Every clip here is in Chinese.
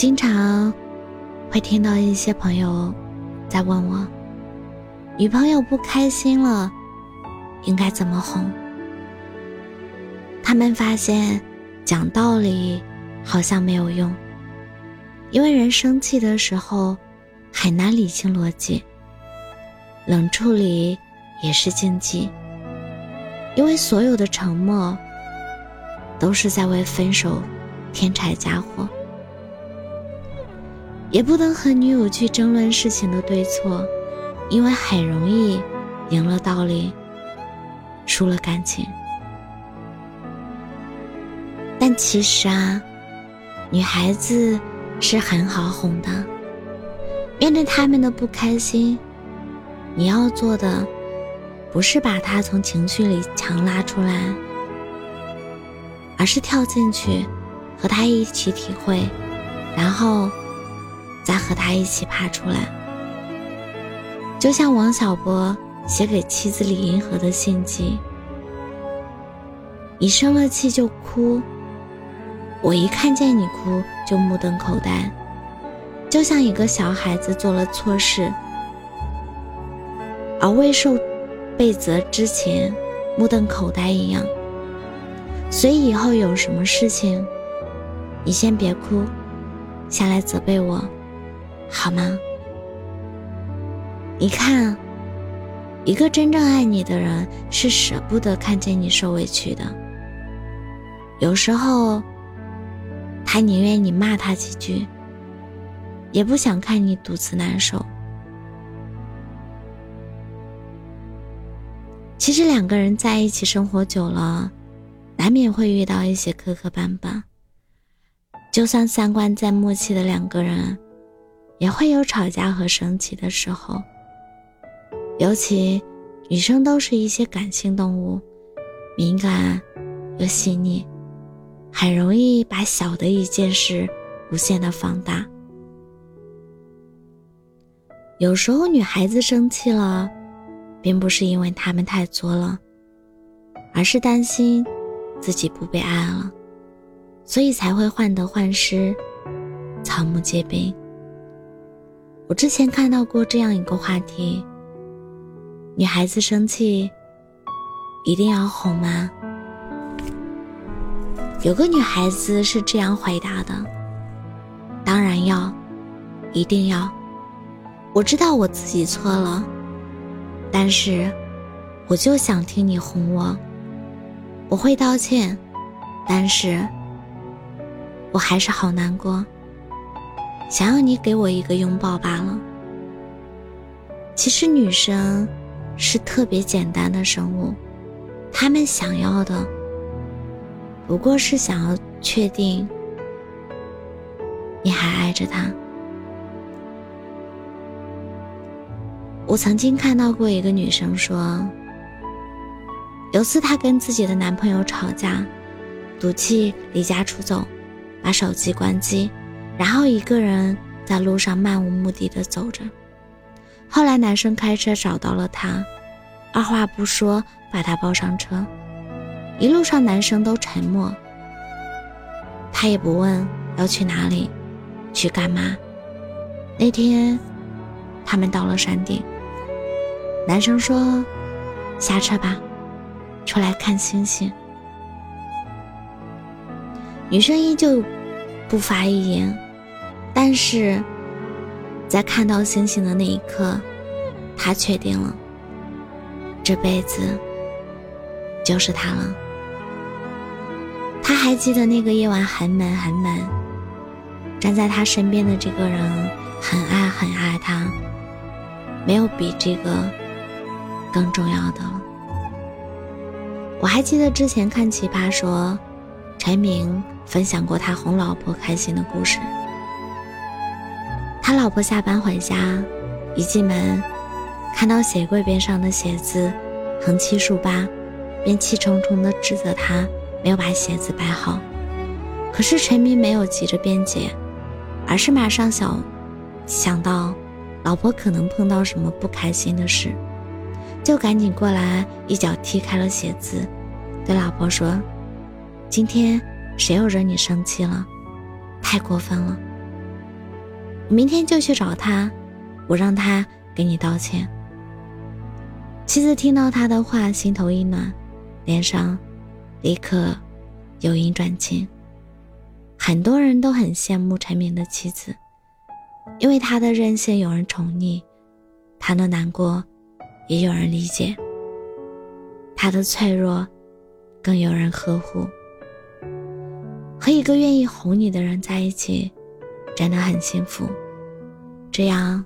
经常会听到一些朋友在问我，女朋友不开心了，应该怎么哄？他们发现讲道理好像没有用，因为人生气的时候很难理清逻辑，冷处理也是禁忌，因为所有的沉默都是在为分手添柴加火。也不能和女友去争论事情的对错，因为很容易赢了道理，输了感情。但其实啊，女孩子是很好哄的。面对他们的不开心，你要做的不是把他从情绪里强拉出来，而是跳进去和他一起体会，然后。再和他一起爬出来，就像王小波写给妻子李银河的信迹：“你生了气就哭，我一看见你哭就目瞪口呆，就像一个小孩子做了错事，而未受被责之前目瞪口呆一样。所以以后有什么事情，你先别哭，下来责备我。”好吗？你看，一个真正爱你的人是舍不得看见你受委屈的。有时候，他宁愿你骂他几句，也不想看你独自难受。其实，两个人在一起生活久了，难免会遇到一些磕磕绊绊。就算三观再默契的两个人。也会有吵架和生气的时候，尤其女生都是一些感性动物，敏感又细腻，很容易把小的一件事无限的放大。有时候女孩子生气了，并不是因为她们太作了，而是担心自己不被爱了，所以才会患得患失，草木皆兵。我之前看到过这样一个话题：女孩子生气一定要哄吗？有个女孩子是这样回答的：“当然要，一定要。我知道我自己错了，但是我就想听你哄我。我会道歉，但是我还是好难过。”想要你给我一个拥抱罢了。其实女生是特别简单的生物，她们想要的不过是想要确定你还爱着她。我曾经看到过一个女生说，有次她跟自己的男朋友吵架，赌气离家出走，把手机关机。然后一个人在路上漫无目的的走着，后来男生开车找到了他，二话不说把他抱上车，一路上男生都沉默，他也不问要去哪里，去干嘛。那天，他们到了山顶，男生说：“下车吧，出来看星星。”女生依旧不发一言。但是，在看到星星的那一刻，他确定了，这辈子就是他了。他还记得那个夜晚很美很美，站在他身边的这个人很爱很爱他，没有比这个更重要的了。我还记得之前看《奇葩说》，陈明分享过他哄老婆开心的故事。他老婆下班回家，一进门，看到鞋柜边上的鞋子横七竖八，便气冲冲地指责他没有把鞋子摆好。可是陈明没有急着辩解，而是马上想想到老婆可能碰到什么不开心的事，就赶紧过来一脚踢开了鞋子，对老婆说：“今天谁又惹你生气了？太过分了！”明天就去找他，我让他给你道歉。妻子听到他的话，心头一暖，脸上立刻由阴转晴。很多人都很羡慕陈明的妻子，因为他的任性有人宠溺，他的难过也有人理解，他的脆弱更有人呵护。和一个愿意哄你的人在一起。真的很幸福，这样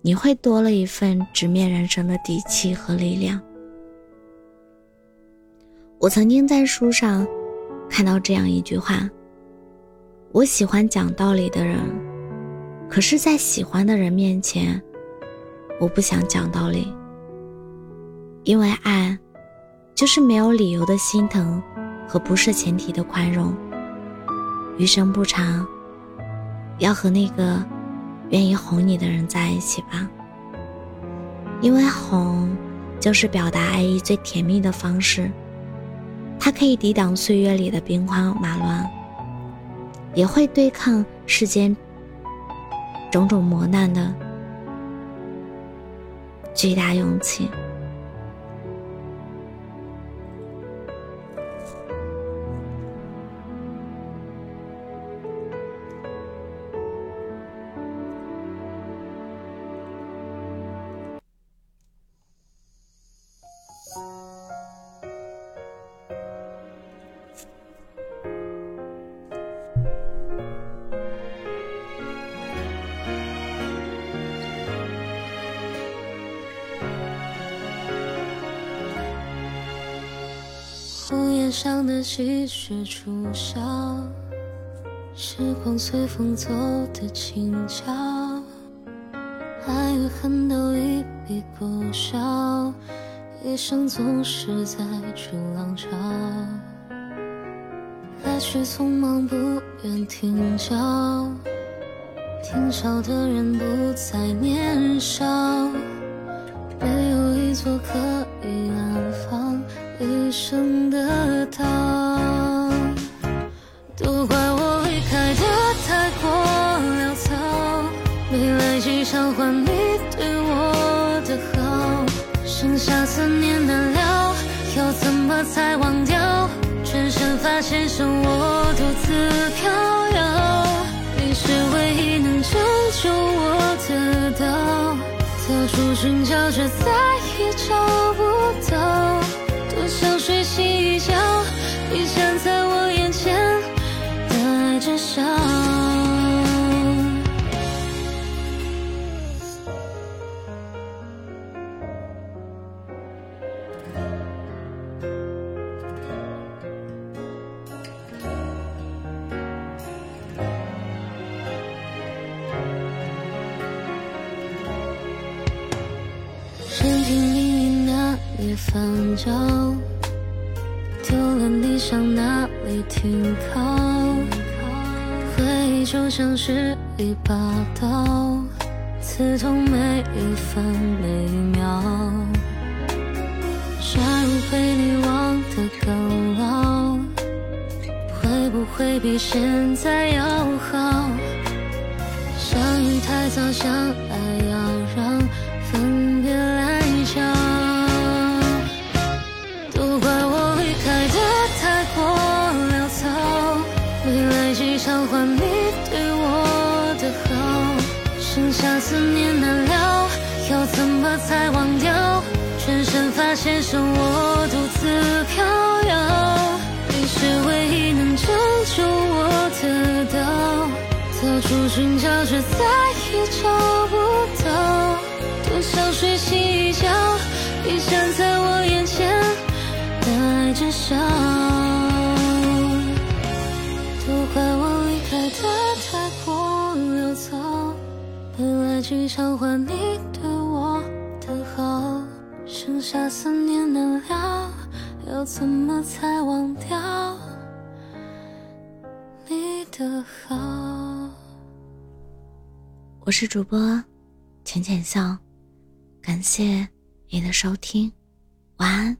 你会多了一份直面人生的底气和力量。我曾经在书上看到这样一句话：我喜欢讲道理的人，可是，在喜欢的人面前，我不想讲道理，因为爱就是没有理由的心疼和不设前提的宽容。余生不长。要和那个愿意哄你的人在一起吧，因为哄就是表达爱意最甜蜜的方式。它可以抵挡岁月里的兵荒马乱，也会对抗世间种种磨难的巨大勇气。屋檐上的积雪初消，时光随风走的轻巧，爱与恨都一笔勾销，一生总是在逐浪潮，来去匆忙不愿停脚，听潮的人不再年少，没有一座可以安一生的岛，都怪我离开的太过潦草，没来及偿还你对我的好，剩下思念难了，要怎么才忘掉？转身发现剩我独自飘摇，你是唯一能拯救我的岛，到处寻找却再也找不到。想睡醒一觉，你站在我眼前，带着笑。里翻找，丢了理想哪里停靠？回忆就像是一把刀，刺痛每一分每一秒。假如被你忘得更牢，会不会比现在要好？相遇太早，相爱你对我的好，剩下思念难了，要怎么才忘掉？转身发现剩我独自飘摇，你是唯一能拯救我的岛，到处寻找却再也找不到。多想睡醒一觉，你站在我眼前，带着笑。没来及偿还你对我的好，剩下思念难了，要怎么才忘掉你的好？我是主播浅浅笑，感谢你的收听，晚安。